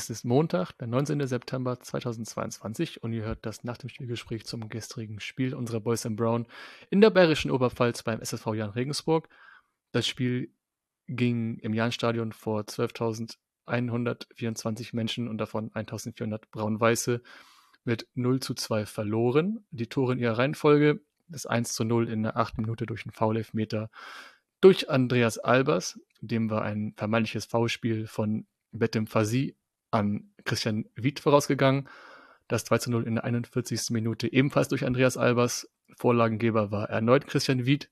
es ist Montag, der 19. September 2022 und ihr hört das nach dem Spielgespräch zum gestrigen Spiel unserer Boys in Brown in der bayerischen Oberpfalz beim SSV Jan Regensburg. Das Spiel ging im Jahnstadion vor 12.124 Menschen und davon 1.400 Braun-Weiße mit 0 zu 2 verloren. Die Tore in ihrer Reihenfolge, das 1 zu 0 in der 8. Minute durch einen Foul-Elfmeter durch Andreas Albers, dem war ein vermeintliches Foulspiel von Betem Fasi an Christian Wied vorausgegangen. Das 2 zu 0 in der 41. Minute ebenfalls durch Andreas Albers. Vorlagengeber war erneut Christian Wied.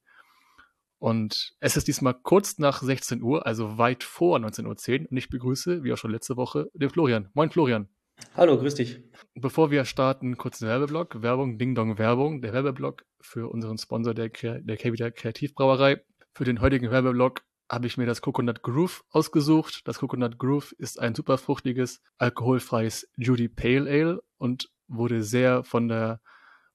Und es ist diesmal kurz nach 16 Uhr, also weit vor 19.10 Uhr. Und ich begrüße, wie auch schon letzte Woche, den Florian. Moin, Florian. Hallo, grüß dich. Bevor wir starten, kurz den Werbeblock. Werbung, Ding Dong Werbung. Der Werbeblock für unseren Sponsor der, der Kevida Kreativbrauerei. Für den heutigen Werbeblock habe ich mir das Coconut Groove ausgesucht. Das Coconut Groove ist ein super fruchtiges, alkoholfreies Judy Pale Ale und wurde sehr von der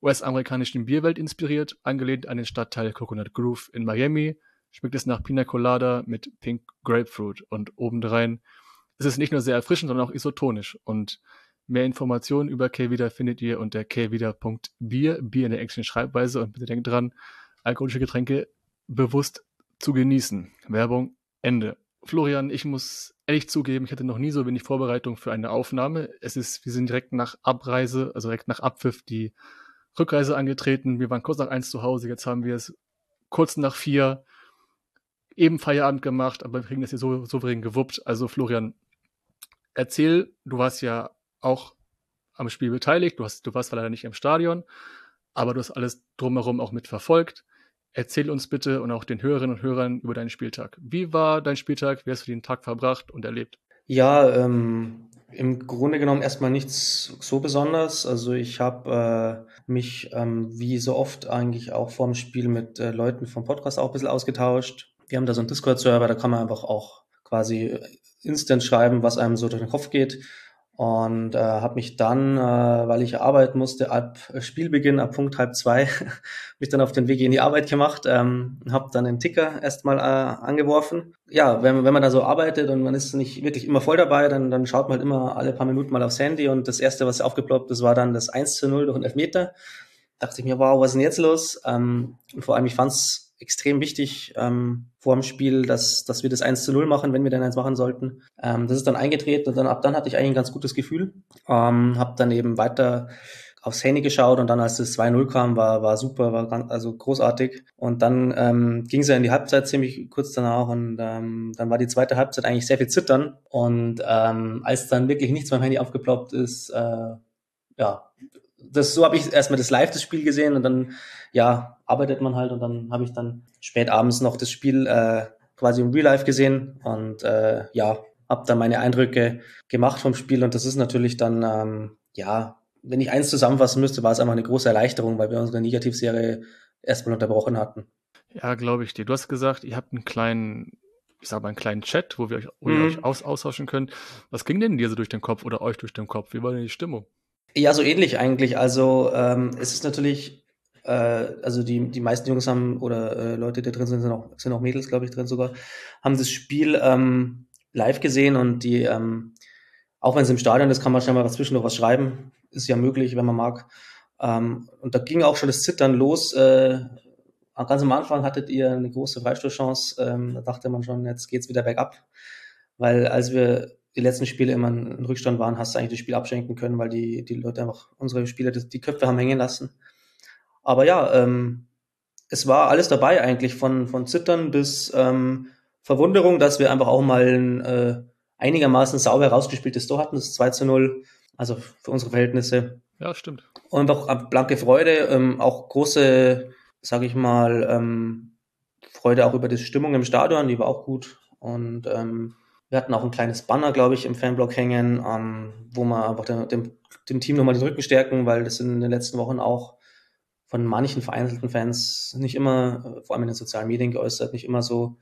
US-amerikanischen Bierwelt inspiriert, angelehnt an den Stadtteil Coconut Grove in Miami. Schmeckt es nach Pina Colada mit Pink Grapefruit und obendrein ist es nicht nur sehr erfrischend, sondern auch isotonisch. Und mehr Informationen über K-Wieder findet ihr unter kvida.bier, Bier in der englischen Schreibweise. Und bitte denkt dran, alkoholische Getränke bewusst zu genießen. Werbung Ende. Florian, ich muss ehrlich zugeben, ich hatte noch nie so wenig Vorbereitung für eine Aufnahme. Es ist, wir sind direkt nach Abreise, also direkt nach Abpfiff, die Rückreise angetreten. Wir waren kurz nach eins zu Hause, jetzt haben wir es kurz nach vier eben Feierabend gemacht, aber wir kriegen das hier so souverän gewuppt. Also Florian, erzähl, du warst ja auch am Spiel beteiligt, du, hast, du warst leider nicht im Stadion, aber du hast alles drumherum auch mitverfolgt. Erzähl uns bitte und auch den Hörerinnen und Hörern über deinen Spieltag. Wie war dein Spieltag? Wie hast du den Tag verbracht und erlebt? Ja, ähm, im Grunde genommen erstmal nichts so besonders. Also ich habe äh, mich ähm, wie so oft eigentlich auch vorm Spiel mit äh, Leuten vom Podcast auch ein bisschen ausgetauscht. Wir haben da so einen Discord-Server, da kann man einfach auch quasi instant schreiben, was einem so durch den Kopf geht und äh, habe mich dann, äh, weil ich arbeiten musste, ab Spielbeginn, ab Punkt halb zwei, mich dann auf den Weg in die Arbeit gemacht, ähm, habe dann den Ticker erstmal äh, angeworfen. Ja, wenn, wenn man da so arbeitet und man ist nicht wirklich immer voll dabei, dann, dann schaut man halt immer alle paar Minuten mal aufs Handy und das erste, was aufgeploppt ist, war dann das 1 zu 0 durch einen Elfmeter. Dachte ich mir, wow, was ist denn jetzt los? Ähm, und vor allem, ich fand's extrem wichtig ähm, vor dem Spiel, dass, dass wir das 1 zu 0 machen, wenn wir denn eins machen sollten. Ähm, das ist dann eingetreten und dann ab dann hatte ich eigentlich ein ganz gutes Gefühl. Ähm, habe dann eben weiter aufs Handy geschaut und dann, als das 2-0 kam, war, war super, war ganz, also großartig. Und dann ähm, ging es ja in die Halbzeit ziemlich kurz danach und ähm, dann war die zweite Halbzeit eigentlich sehr viel zittern. Und ähm, als dann wirklich nichts beim Handy aufgeploppt ist, äh, ja, das, so habe ich erstmal das Live, das Spiel gesehen und dann, ja, arbeitet man halt und dann habe ich dann spät abends noch das Spiel äh, quasi im Real Life gesehen und äh, ja, habe dann meine Eindrücke gemacht vom Spiel und das ist natürlich dann, ähm, ja, wenn ich eins zusammenfassen müsste, war es einfach eine große Erleichterung, weil wir unsere Negativserie erstmal unterbrochen hatten. Ja, glaube ich dir. Du hast gesagt, ihr habt einen kleinen, ich sag mal, einen kleinen Chat, wo wir euch, wo mhm. ihr euch aus, austauschen könnt. Was ging denn dir so durch den Kopf oder euch durch den Kopf? Wie war denn die Stimmung? Ja, so ähnlich eigentlich. Also ähm, es ist natürlich, äh, also die, die meisten Jungs haben, oder äh, Leute, die drin sind, sind auch, sind auch Mädels, glaube ich, drin sogar, haben das Spiel ähm, live gesehen und die, ähm, auch wenn es im Stadion ist, kann man schnell mal dazwischen noch was schreiben. Ist ja möglich, wenn man mag. Ähm, und da ging auch schon das Zittern los. Äh, ganz am Anfang hattet ihr eine große Freistoßchance. Ähm, da dachte man schon, jetzt geht's wieder bergab. Weil als wir die letzten Spiele immer in Rückstand waren, hast du eigentlich das Spiel abschenken können, weil die, die Leute einfach, unsere Spieler, die, Köpfe haben hängen lassen. Aber ja, ähm, es war alles dabei eigentlich, von, von Zittern bis ähm, Verwunderung, dass wir einfach auch mal ein äh, einigermaßen sauber herausgespieltes Tor hatten, das 2 zu 0, also für unsere Verhältnisse. Ja, stimmt. Und auch blanke Freude, ähm, auch große, sage ich mal, ähm, Freude auch über die Stimmung im Stadion, die war auch gut. Und ähm, wir hatten auch ein kleines Banner, glaube ich, im Fanblock hängen, ähm, wo wir einfach dem, dem, dem Team nochmal den Rücken stärken, weil das in den letzten Wochen auch von manchen vereinzelten Fans nicht immer, äh, vor allem in den sozialen Medien geäußert, nicht immer so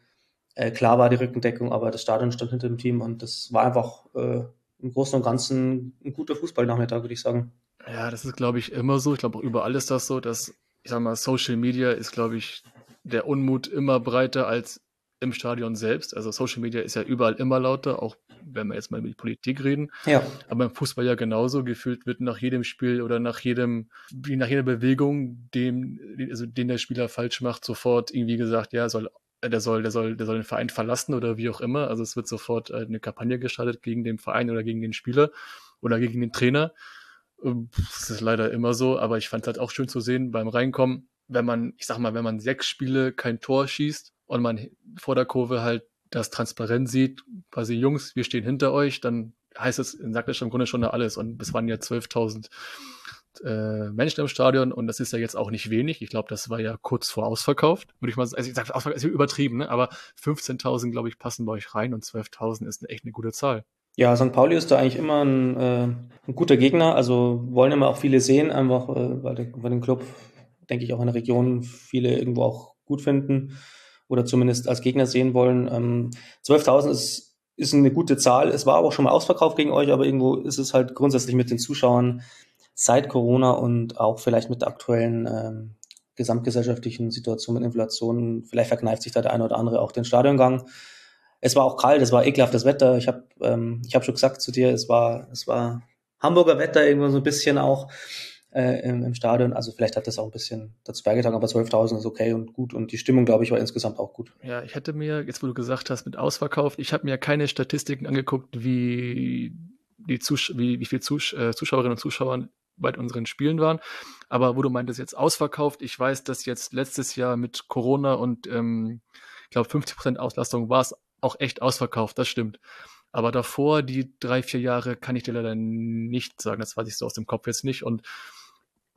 äh, klar war die Rückendeckung, aber das Stadion stand hinter dem Team und das war einfach äh, im Großen und Ganzen ein guter Fußballnachmittag, würde ich sagen. Ja, das ist, glaube ich, immer so. Ich glaube, auch überall ist das so, dass, ich sag mal, Social Media ist, glaube ich, der Unmut immer breiter als im Stadion selbst. Also Social Media ist ja überall immer lauter, auch wenn wir jetzt mal über die Politik reden. Ja. Aber im Fußball ja genauso. Gefühlt wird nach jedem Spiel oder nach jedem, wie nach jeder Bewegung, dem, also den der Spieler falsch macht, sofort irgendwie gesagt, ja, soll, der soll, der soll, der soll den Verein verlassen oder wie auch immer. Also es wird sofort äh, eine Kampagne gestartet gegen den Verein oder gegen den Spieler oder gegen den Trainer. Ähm, das ist leider immer so, aber ich fand es halt auch schön zu sehen beim Reinkommen, wenn man, ich sag mal, wenn man sechs Spiele kein Tor schießt und man vor der Kurve halt das transparent sieht, quasi Jungs, wir stehen hinter euch, dann heißt es, sagt das schon im Grunde schon alles. Und es waren ja 12.000 äh, Menschen im Stadion und das ist ja jetzt auch nicht wenig. Ich glaube, das war ja kurz vor ausverkauft, würde ich mal sagen. Also ich sage, ausverkauft ist übertrieben, ne? aber 15.000, glaube ich, passen bei euch rein und 12.000 ist echt eine gute Zahl. Ja, St. Pauli ist da eigentlich immer ein, äh, ein guter Gegner. Also wollen immer auch viele sehen, einfach äh, weil, der, weil den Club, denke ich, auch in der Region viele irgendwo auch gut finden oder zumindest als Gegner sehen wollen. Ähm, 12.000 ist, ist eine gute Zahl. Es war aber auch schon mal ausverkauft gegen euch, aber irgendwo ist es halt grundsätzlich mit den Zuschauern seit Corona und auch vielleicht mit der aktuellen ähm, gesamtgesellschaftlichen Situation mit Inflation, vielleicht verkneift sich da der eine oder andere auch den Stadiongang. Es war auch kalt, es war ekelhaftes Wetter. Ich habe ähm, ich hab schon gesagt zu dir, es war, es war Hamburger Wetter irgendwo so ein bisschen auch äh, im, im Stadion. Also vielleicht hat das auch ein bisschen dazu beigetragen, aber 12.000 ist okay und gut und die Stimmung, glaube ich, war insgesamt auch gut. Ja, ich hätte mir, jetzt wo du gesagt hast, mit ausverkauft, ich habe mir keine Statistiken angeguckt, wie die Zus wie, wie viele Zus äh, Zuschauerinnen und Zuschauer bei unseren Spielen waren. Aber wo du meintest, jetzt ausverkauft, ich weiß, dass jetzt letztes Jahr mit Corona und ähm, ich glaube 50 Prozent Auslastung war es auch echt ausverkauft, das stimmt. Aber davor, die drei, vier Jahre, kann ich dir leider nicht sagen. Das weiß ich so aus dem Kopf jetzt nicht. Und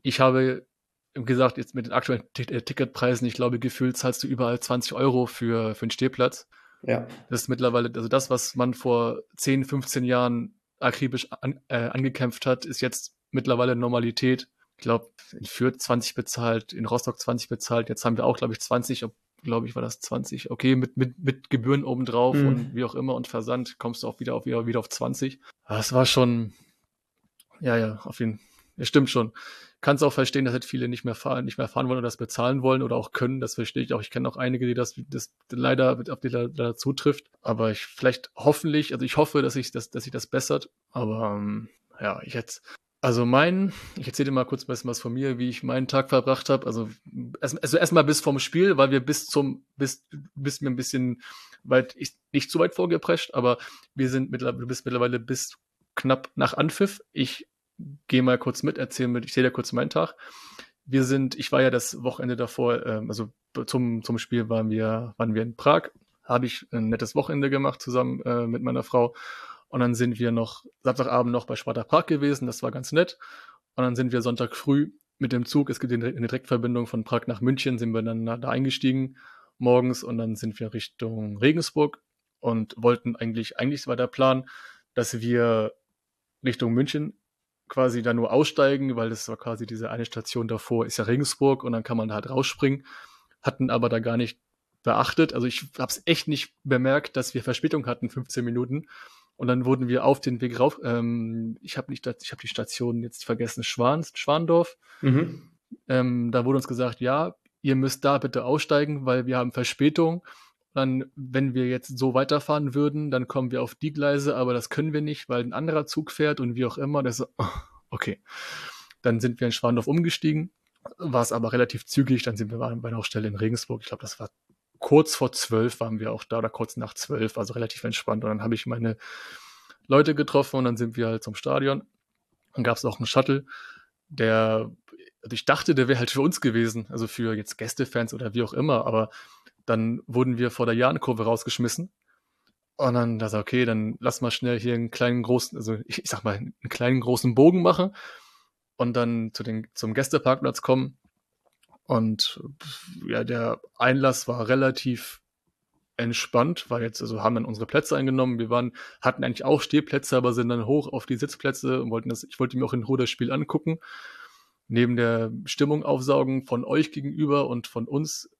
ich habe gesagt, jetzt mit den aktuellen äh, Ticketpreisen, ich glaube, gefühlt zahlst du überall 20 Euro für, für einen Stehplatz. Ja. Das ist mittlerweile, also das, was man vor 10, 15 Jahren akribisch an, äh, angekämpft hat, ist jetzt mittlerweile Normalität. Ich glaube, in Fürth 20 bezahlt, in Rostock 20 bezahlt, jetzt haben wir auch, glaube ich, 20, glaube ich, war das 20. Okay, mit, mit, mit Gebühren obendrauf mhm. und wie auch immer und Versand kommst du auch wieder auf, wieder, wieder auf 20. Das war schon, ja, ja, auf jeden Fall. Ja, stimmt schon kann es auch verstehen, dass halt viele nicht mehr fahren, nicht mehr fahren wollen oder das bezahlen wollen oder auch können. Das verstehe ich auch. Ich kenne auch einige, die das, das leider auf die leider zutrifft. Aber ich vielleicht hoffentlich, also ich hoffe, dass ich das, dass sich das bessert. Aber ähm, ja, ich jetzt also mein, ich erzähle dir mal kurz was von mir, wie ich meinen Tag verbracht habe. Also, also erstmal bis vom Spiel, weil wir bis zum, bis, bis mir ein bisschen weit, ich, nicht zu weit vorgeprescht, aber wir sind mittlerweile, du bist mittlerweile bis knapp nach Anpfiff. Ich gehe mal kurz mit, erzähle mit, ich sehe da kurz meinen Tag. Wir sind, ich war ja das Wochenende davor, ähm, also zum, zum Spiel waren wir, waren wir in Prag, habe ich ein nettes Wochenende gemacht zusammen äh, mit meiner Frau. Und dann sind wir noch Samstagabend noch bei Sparta Prag gewesen, das war ganz nett. Und dann sind wir Sonntag früh mit dem Zug, es gibt eine Direktverbindung von Prag nach München, sind wir dann da eingestiegen morgens und dann sind wir Richtung Regensburg und wollten eigentlich, eigentlich war der Plan, dass wir Richtung München quasi da nur aussteigen, weil das war quasi diese eine Station davor, ist ja Regensburg und dann kann man da halt rausspringen. Hatten aber da gar nicht beachtet. Also ich habe es echt nicht bemerkt, dass wir Verspätung hatten, 15 Minuten. Und dann wurden wir auf den Weg rauf. Ähm, ich habe nicht, ich habe die Station jetzt vergessen, Schwan, Schwandorf. Mhm. Ähm, da wurde uns gesagt, ja, ihr müsst da bitte aussteigen, weil wir haben Verspätung dann, wenn wir jetzt so weiterfahren würden, dann kommen wir auf die Gleise, aber das können wir nicht, weil ein anderer Zug fährt und wie auch immer. Das ist, oh, okay. Dann sind wir in Schwandorf umgestiegen, war es aber relativ zügig. Dann sind wir bei einer Stelle in Regensburg. Ich glaube, das war kurz vor zwölf waren wir auch da oder kurz nach zwölf, also relativ entspannt. Und dann habe ich meine Leute getroffen und dann sind wir halt zum Stadion. Dann gab es auch einen Shuttle, der, also ich dachte, der wäre halt für uns gewesen, also für jetzt Gästefans oder wie auch immer, aber dann wurden wir vor der Jahrenkurve rausgeschmissen. Und dann dachte ich, okay, dann lass mal schnell hier einen kleinen großen, also ich, ich sag mal, einen kleinen großen Bogen machen und dann zu den, zum Gästeparkplatz kommen. Und ja, der Einlass war relativ entspannt, weil jetzt, also haben dann unsere Plätze eingenommen. Wir waren, hatten eigentlich auch Stehplätze, aber sind dann hoch auf die Sitzplätze und wollten das, ich wollte mir auch in Ruhe das Spiel angucken. Neben der Stimmung aufsaugen von euch gegenüber und von uns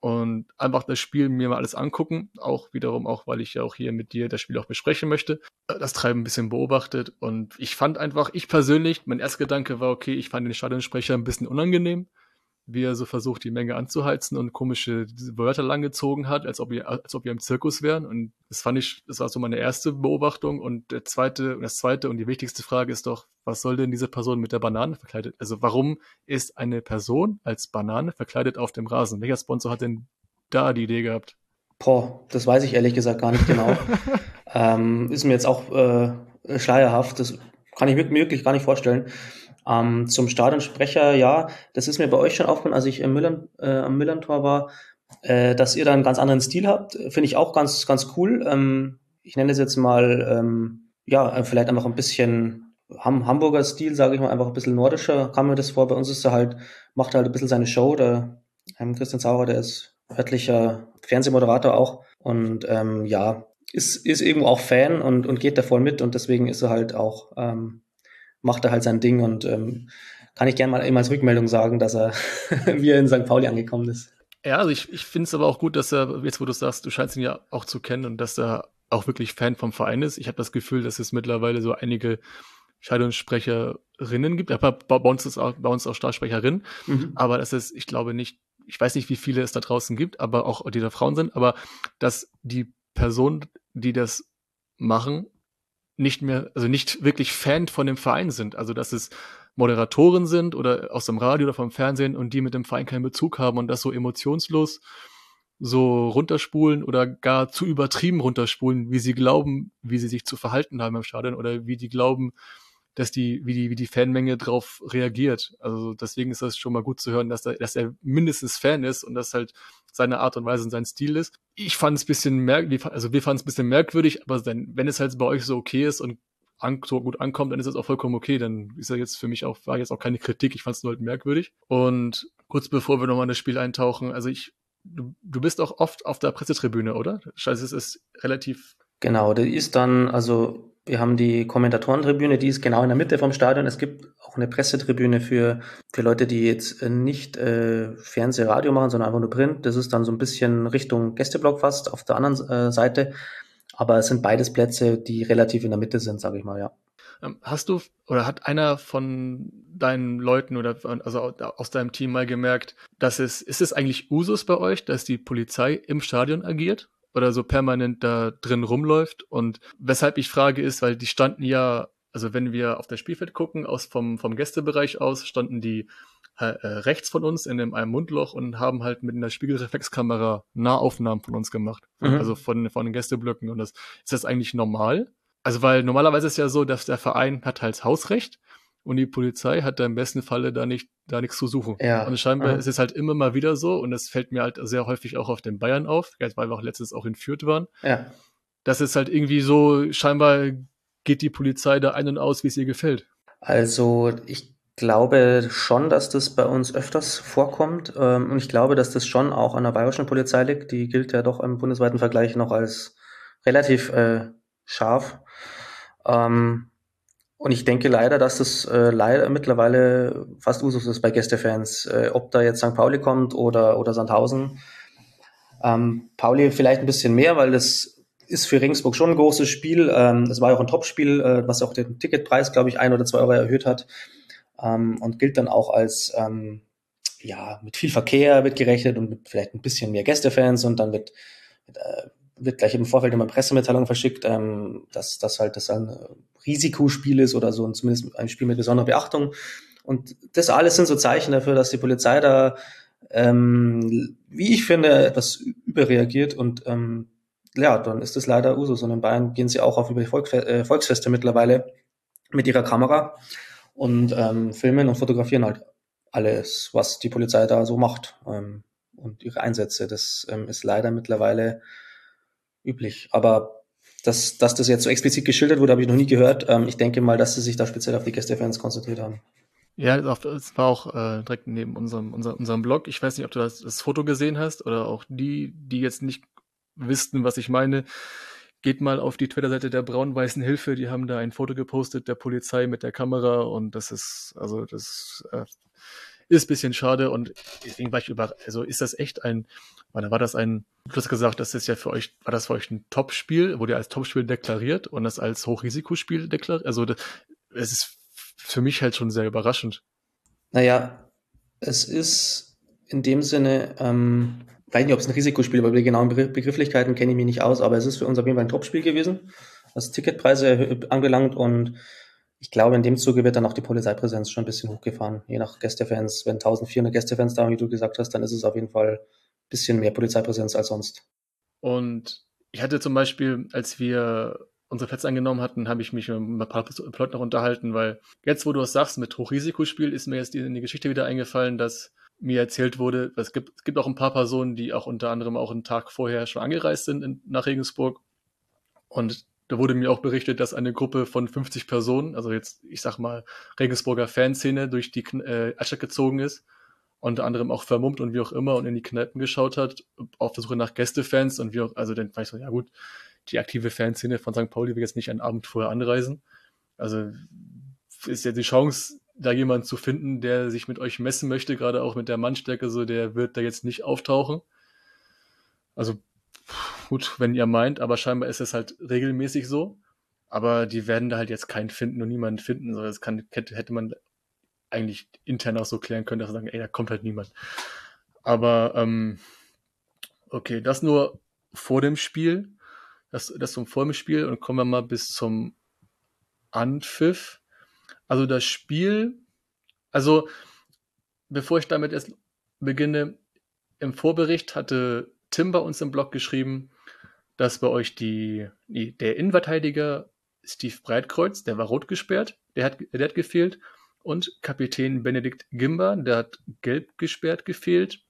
und einfach das Spiel mir mal alles angucken. Auch wiederum auch, weil ich ja auch hier mit dir das Spiel auch besprechen möchte. Das Treiben ein bisschen beobachtet und ich fand einfach, ich persönlich, mein erster Gedanke war, okay, ich fand den Stadionsprecher ein bisschen unangenehm wie er so versucht, die Menge anzuheizen und komische Wörter langgezogen hat, als ob wir, als ob wir im Zirkus wären. Und das fand ich, das war so meine erste Beobachtung. Und der zweite, das zweite und die wichtigste Frage ist doch, was soll denn diese Person mit der Banane verkleidet? Also warum ist eine Person als Banane verkleidet auf dem Rasen? Welcher Sponsor hat denn da die Idee gehabt? Boah, das weiß ich ehrlich gesagt gar nicht genau. ähm, ist mir jetzt auch äh, schleierhaft. Das kann ich mir wirklich gar nicht vorstellen. Ähm, zum Stadionsprecher, ja, das ist mir bei euch schon aufgefallen, als ich im Müllern, äh, am Müllerntor war, äh, dass ihr da einen ganz anderen Stil habt. Finde ich auch ganz, ganz cool. Ähm, ich nenne es jetzt mal, ähm, ja, vielleicht einfach ein bisschen Ham Hamburger Stil, sage ich mal, einfach ein bisschen nordischer, kam mir das vor. Bei uns ist er halt, macht halt ein bisschen seine Show. Der ähm, Christian Sauer, der ist örtlicher Fernsehmoderator auch. Und ähm, ja, ist, ist irgendwo auch Fan und, und geht da voll mit und deswegen ist er halt auch ähm, macht er halt sein Ding und ähm, kann ich gerne mal immer als Rückmeldung sagen, dass er wie er in St. Pauli angekommen ist. Ja, also ich, ich finde es aber auch gut, dass er, jetzt wo du sagst, du scheinst ihn ja auch zu kennen und dass er auch wirklich Fan vom Verein ist. Ich habe das Gefühl, dass es mittlerweile so einige Scheidungssprecherinnen gibt, aber bei uns ist auch, bei uns auch Startsprecherinnen, mhm. aber das ist, ich glaube nicht, ich weiß nicht, wie viele es da draußen gibt, aber auch die da Frauen sind, aber dass die Personen, die das machen, nicht mehr, also nicht wirklich Fan von dem Verein sind. Also dass es Moderatoren sind oder aus dem Radio oder vom Fernsehen und die mit dem Verein keinen Bezug haben und das so emotionslos so runterspulen oder gar zu übertrieben runterspulen, wie sie glauben, wie sie sich zu verhalten haben im Stadion oder wie die glauben, dass die, wie die, wie die Fanmenge drauf reagiert. Also deswegen ist das schon mal gut zu hören, dass er, dass er mindestens Fan ist und das halt seine Art und Weise und sein Stil ist. Ich fand es bisschen merkwürdig, also wir fanden es bisschen merkwürdig, aber dann, wenn es halt bei euch so okay ist und an, so gut ankommt, dann ist das auch vollkommen okay. Dann ist er jetzt für mich auch, war jetzt auch keine Kritik. Ich fand es nur halt merkwürdig. Und kurz bevor wir nochmal in das Spiel eintauchen, also ich, du, du bist auch oft auf der Pressetribüne, oder? Scheiße, es ist relativ. Genau, der ist dann, also wir haben die Kommentatorentribüne, die ist genau in der Mitte vom Stadion. Es gibt auch eine Pressetribüne für, für Leute, die jetzt äh, nicht äh, Fernseh, Radio machen, sondern einfach nur Print. Das ist dann so ein bisschen Richtung Gästeblock fast auf der anderen äh, Seite. Aber es sind beides Plätze, die relativ in der Mitte sind, sage ich mal, ja. Ähm, hast du oder hat einer von deinen Leuten oder also aus deinem Team mal gemerkt, dass es ist es eigentlich Usus bei euch, dass die Polizei im Stadion agiert? Oder so permanent da drin rumläuft. Und weshalb ich frage ist, weil die standen ja, also wenn wir auf das Spielfeld gucken, aus vom, vom Gästebereich aus, standen die äh, rechts von uns in dem, einem Mundloch und haben halt mit einer Spiegelreflexkamera Nahaufnahmen von uns gemacht. Mhm. Also von, von den Gästeblöcken. Und das ist das eigentlich normal? Also weil normalerweise ist ja so, dass der Verein hat halt Hausrecht und die Polizei hat da im besten Falle da nicht da nichts zu suchen. Ja. Und scheinbar ja. ist es halt immer mal wieder so und das fällt mir halt sehr häufig auch auf den Bayern auf, weil wir auch letztens auch in Fürth waren. Ja. Das ist halt irgendwie so, scheinbar geht die Polizei da ein und aus, wie es ihr gefällt. Also ich glaube schon, dass das bei uns öfters vorkommt ähm, und ich glaube, dass das schon auch an der bayerischen Polizei liegt. Die gilt ja doch im bundesweiten Vergleich noch als relativ äh, scharf. Ähm, und ich denke leider, dass das äh, leider mittlerweile fast Usus ist bei Gästefans. Äh, ob da jetzt St. Pauli kommt oder, oder Sandhausen. Ähm, Pauli vielleicht ein bisschen mehr, weil das ist für Regensburg schon ein großes Spiel. Ähm, das war ja auch ein Topspiel, äh, was auch den Ticketpreis, glaube ich, ein oder zwei Euro erhöht hat. Ähm, und gilt dann auch als, ähm, ja, mit viel Verkehr wird gerechnet und mit vielleicht ein bisschen mehr Gästefans und dann wird, äh, wird gleich im Vorfeld immer Pressemitteilung verschickt, ähm, dass, dass halt das ein Risikospiel ist oder so, und zumindest ein Spiel mit besonderer Beachtung. Und das alles sind so Zeichen dafür, dass die Polizei da, ähm, wie ich finde, etwas überreagiert und ähm, ja, dann ist das leider Usus. Und in Bayern gehen sie auch auf über die Volksfeste, äh, Volksfeste mittlerweile mit ihrer Kamera und ähm, filmen und fotografieren halt alles, was die Polizei da so macht ähm, und ihre Einsätze. Das ähm, ist leider mittlerweile üblich. Aber dass, dass das jetzt so explizit geschildert wurde, habe ich noch nie gehört. Ähm, ich denke mal, dass sie sich da speziell auf die Gästefans konzentriert haben. Ja, das war auch äh, direkt neben unserem, unser, unserem Blog. Ich weiß nicht, ob du das, das Foto gesehen hast oder auch die, die jetzt nicht wüssten, was ich meine. Geht mal auf die Twitter-Seite der Braun-Weißen Hilfe. Die haben da ein Foto gepostet der Polizei mit der Kamera und das ist, also das äh, ist bisschen schade und deswegen war ich über, also ist das echt ein, war das ein, du hast gesagt, das ist ja für euch, war das für euch ein Top-Spiel, wurde ja als Top-Spiel deklariert und das als Hochrisikospiel deklariert, also es ist für mich halt schon sehr überraschend. Naja, es ist in dem Sinne, ähm, weiß nicht, ob es ein Risikospiel über die genauen Begrifflichkeiten kenne ich mich nicht aus, aber es ist für uns auf jeden Fall ein Topspiel gewesen, was Ticketpreise angelangt und ich glaube, in dem Zuge wird dann auch die Polizeipräsenz schon ein bisschen hochgefahren, je nach Gästefans. Wenn 1400 Gästefans da, wie du gesagt hast, dann ist es auf jeden Fall ein bisschen mehr Polizeipräsenz als sonst. Und ich hatte zum Beispiel, als wir unsere Plätze angenommen hatten, habe ich mich mit ein paar Leuten noch unterhalten, weil jetzt, wo du es sagst, mit Hochrisikospiel, ist mir jetzt in die Geschichte wieder eingefallen, dass mir erzählt wurde, es gibt, es gibt auch ein paar Personen, die auch unter anderem auch einen Tag vorher schon angereist sind in, nach Regensburg. Und da wurde mir auch berichtet, dass eine Gruppe von 50 Personen, also jetzt, ich sag mal, Regensburger Fanszene durch die äh, Altstadt gezogen ist, unter anderem auch vermummt und wie auch immer und in die Kneipen geschaut hat, auf der Suche nach Gästefans und wie auch, also dann war ich so, ja gut, die aktive Fanszene von St. Pauli will jetzt nicht einen Abend vorher anreisen. Also ist ja die Chance, da jemanden zu finden, der sich mit euch messen möchte, gerade auch mit der Mannstärke, so der wird da jetzt nicht auftauchen. Also gut, wenn ihr meint, aber scheinbar ist es halt regelmäßig so. Aber die werden da halt jetzt keinen finden und niemanden finden. Das kann, hätte man eigentlich intern auch so klären können, dass sie sagen, ey, da kommt halt niemand. Aber ähm, okay, das nur vor dem Spiel. Das, das zum vor dem Spiel und kommen wir mal bis zum Anpfiff. Also das Spiel, also bevor ich damit erst beginne, im Vorbericht hatte Tim bei uns im Blog geschrieben, dass bei euch die, die der Innenverteidiger Steve Breitkreuz, der war rot gesperrt, der hat, der hat gefehlt. Und Kapitän Benedikt Gimba, der hat gelb gesperrt gefehlt.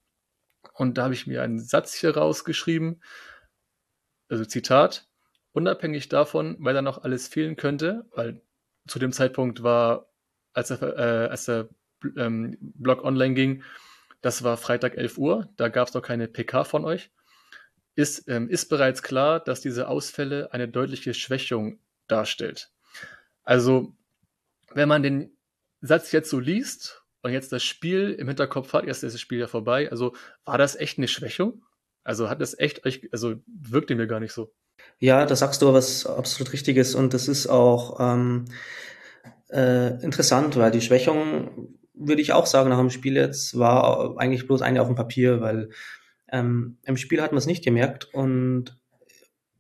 Und da habe ich mir einen Satz hier rausgeschrieben. Also Zitat. Unabhängig davon, weil da noch alles fehlen könnte, weil zu dem Zeitpunkt war, als der, äh, als der ähm, Blog online ging, das war Freitag 11 Uhr, da gab es noch keine PK von euch. Ist, ähm, ist bereits klar, dass diese Ausfälle eine deutliche Schwächung darstellt. Also, wenn man den Satz jetzt so liest und jetzt das Spiel im Hinterkopf hat, erst ist das Spiel ja vorbei, also war das echt eine Schwächung? Also hat das echt euch, also wirkte mir gar nicht so. Ja, da sagst du was absolut Richtiges und das ist auch ähm, äh, interessant, weil die Schwächung würde ich auch sagen, nach dem Spiel jetzt war eigentlich bloß eine auf dem Papier, weil ähm, im Spiel hat man es nicht gemerkt und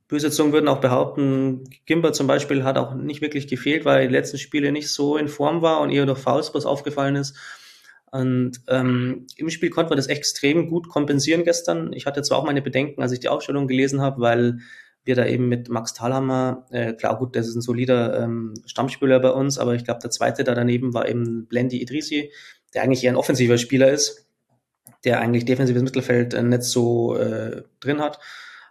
böse Zungen würden auch behaupten, Gimber zum Beispiel hat auch nicht wirklich gefehlt, weil die letzten Spiele nicht so in Form war und eher durch Fouls was aufgefallen ist. Und ähm, im Spiel konnte man das extrem gut kompensieren gestern. Ich hatte zwar auch meine Bedenken, als ich die Aufstellung gelesen habe, weil wir da eben mit Max Thalhammer, äh, klar gut, das ist ein solider ähm, Stammspieler bei uns, aber ich glaube, der zweite da daneben war eben Blendi Idrisi, der eigentlich eher ein offensiver Spieler ist, der eigentlich defensives Mittelfeld äh, nicht so äh, drin hat.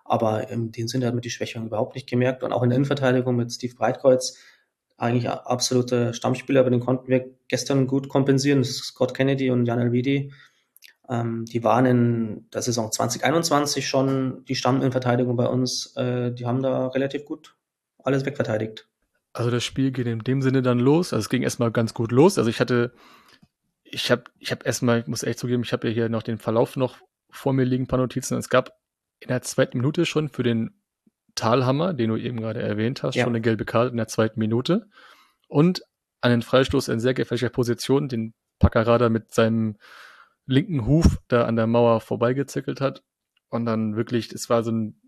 Aber in dem Sinne hat man die Schwächung überhaupt nicht gemerkt. Und auch in der Innenverteidigung mit Steve Breitkreuz, eigentlich absoluter Stammspieler, aber den konnten wir gestern gut kompensieren. Scott Kennedy und Jan Elvidi ähm, die waren in der Saison 2021 schon die Stamminnenverteidigung bei uns. Äh, die haben da relativ gut alles wegverteidigt. Also das Spiel geht in dem Sinne dann los. Also es ging erstmal ganz gut los. Also ich hatte, ich habe, ich habe erstmal, ich muss echt zugeben, ich habe ja hier noch den Verlauf noch vor mir liegen, ein paar Notizen. Es gab in der zweiten Minute schon für den Talhammer, den du eben gerade erwähnt hast, ja. schon eine gelbe Karte in der zweiten Minute. Und einen Freistoß in sehr gefährlicher Position, den Packerada mit seinem linken Huf da an der Mauer vorbeigezickelt hat. Und dann wirklich, es war so ein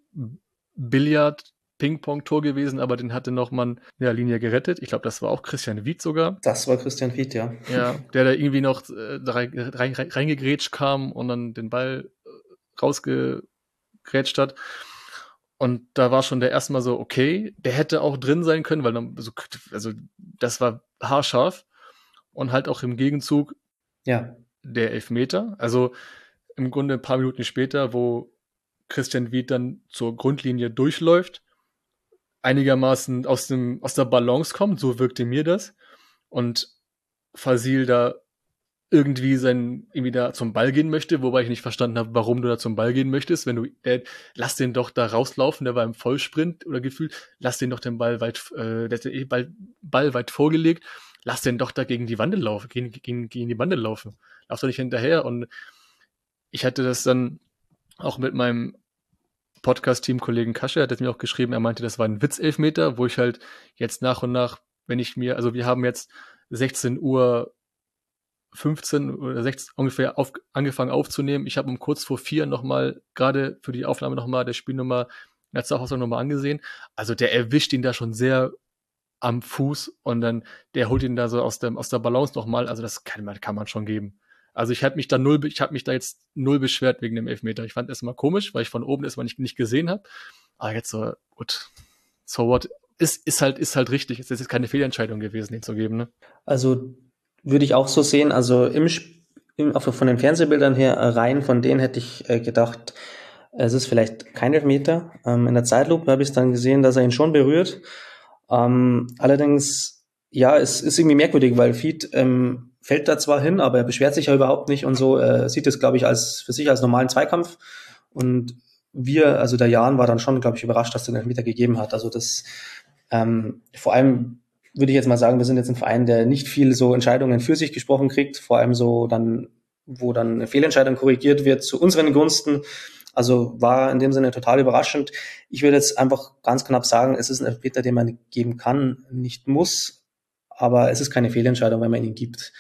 Billard, Ping-Pong-Tor gewesen, aber den hatte noch man in der Linie gerettet. Ich glaube, das war auch Christian Wied sogar. Das war Christian Wied, ja. Ja, der da irgendwie noch äh, rein, rein, reingegrätscht kam und dann den Ball äh, rausgegrätscht hat. Und da war schon der erste Mal so, okay, der hätte auch drin sein können, weil dann so, also das war haarscharf. Und halt auch im Gegenzug ja der Elfmeter. Also im Grunde ein paar Minuten später, wo Christian Wied dann zur Grundlinie durchläuft, einigermaßen aus, dem, aus der Balance kommt, so wirkte mir das. Und Fasil da irgendwie sein, irgendwie da zum Ball gehen möchte, wobei ich nicht verstanden habe, warum du da zum Ball gehen möchtest, wenn du, äh, lass den doch da rauslaufen, der war im Vollsprint oder gefühlt, lass den doch den Ball weit, äh, der hat den Ball, Ball weit vorgelegt lass den doch da gegen die Wande laufen, gegen, gegen, gegen die Wande laufen. Lauf doch nicht hinterher. Und ich hatte das dann auch mit meinem Podcast-Team-Kollegen Kasche, hat es mir auch geschrieben, er meinte, das war ein Witzelfmeter, wo ich halt jetzt nach und nach, wenn ich mir, also wir haben jetzt 16 Uhr 15 oder 16 ungefähr auf, angefangen aufzunehmen. Ich habe um kurz vor vier nochmal, gerade für die Aufnahme nochmal der Spielnummer Netzaufassung nochmal angesehen. Also der erwischt ihn da schon sehr am Fuß und dann der holt ihn da so aus, dem, aus der Balance nochmal. Also das kann man, kann man schon geben. Also ich habe mich da null, ich habe mich da jetzt null beschwert wegen dem Elfmeter. Ich fand es mal komisch, weil ich von oben erstmal nicht, nicht gesehen habe. Aber jetzt so, gut, so what, ist, ist halt, ist halt richtig. Es ist jetzt keine Fehlentscheidung gewesen, den zu geben, ne? Also würde ich auch so sehen. Also im, im auch von den Fernsehbildern her äh, rein, von denen hätte ich äh, gedacht, es ist vielleicht kein Elfmeter. Ähm, in der Zeitlupe habe ich dann gesehen, dass er ihn schon berührt. Ähm, allerdings, ja, es ist irgendwie merkwürdig, weil Feed ähm, fällt da zwar hin, aber er beschwert sich ja überhaupt nicht und so. Er sieht es, glaube ich, als für sich als normalen Zweikampf. Und wir, also der Jan war dann schon, glaube ich, überrascht, dass er den Elfmeter gegeben hat. Also das ähm, vor allem würde ich jetzt mal sagen, wir sind jetzt ein Verein, der nicht viel so Entscheidungen für sich gesprochen kriegt, vor allem so dann, wo dann eine Fehlentscheidung korrigiert wird zu unseren Gunsten. Also war in dem Sinne total überraschend. Ich würde jetzt einfach ganz knapp sagen, es ist ein Elfmeter, den man geben kann, nicht muss, aber es ist keine Fehlentscheidung, wenn man ihn gibt.